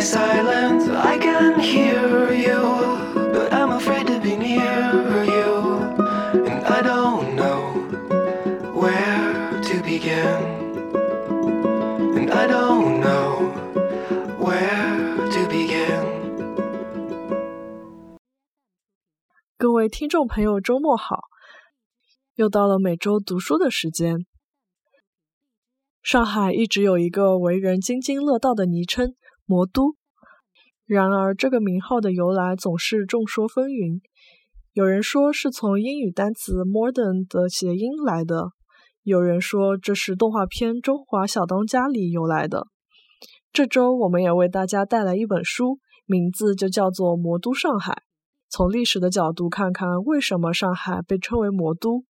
silencei can hear youbutimafraidtobenear you and i dontknowwheretobegan and i dontknowwheretobegan 各位听众朋友周末好又到了每周读书的时间上海一直有一个为人津津乐道的昵称魔都”，然而这个名号的由来总是众说纷纭。有人说是从英语单词 “modern” 的谐音来的，有人说这是动画片《中华小当家》里由来的。这周我们也为大家带来一本书，名字就叫做《魔都上海》。从历史的角度看看，为什么上海被称为魔都？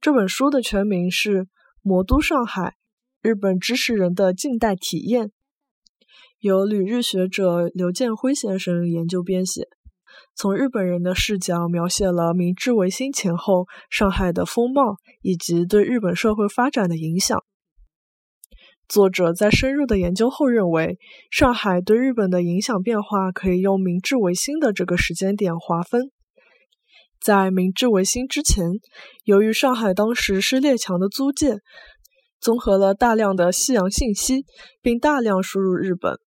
这本书的全名是《魔都上海：日本知识人的近代体验》，由旅日学者刘建辉先生研究编写，从日本人的视角描写了明治维新前后上海的风貌以及对日本社会发展的影响。作者在深入的研究后认为，上海对日本的影响变化可以用明治维新的这个时间点划分。在明治维新之前，由于上海当时是列强的租界，综合了大量的西洋信息，并大量输入日本，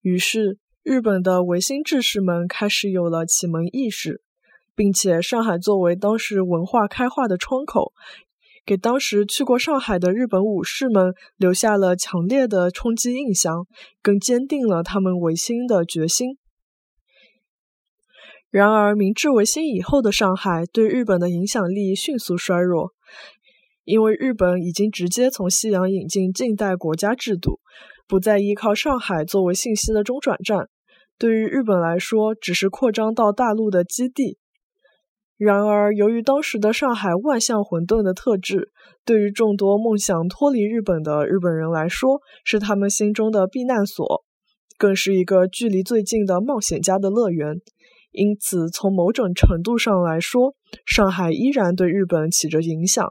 于是日本的维新志士们开始有了启蒙意识，并且上海作为当时文化开化的窗口。给当时去过上海的日本武士们留下了强烈的冲击印象，更坚定了他们维新的决心。然而，明治维新以后的上海对日本的影响力迅速衰弱，因为日本已经直接从西洋引进近代国家制度，不再依靠上海作为信息的中转站，对于日本来说，只是扩张到大陆的基地。然而，由于当时的上海万象混沌的特质，对于众多梦想脱离日本的日本人来说，是他们心中的避难所，更是一个距离最近的冒险家的乐园。因此，从某种程度上来说，上海依然对日本起着影响。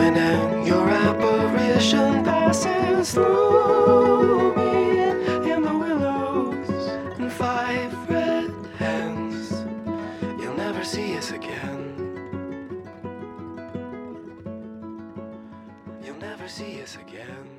and. Your apparition passes through me in the willows and five red hands. You'll never see us again. You'll never see us again.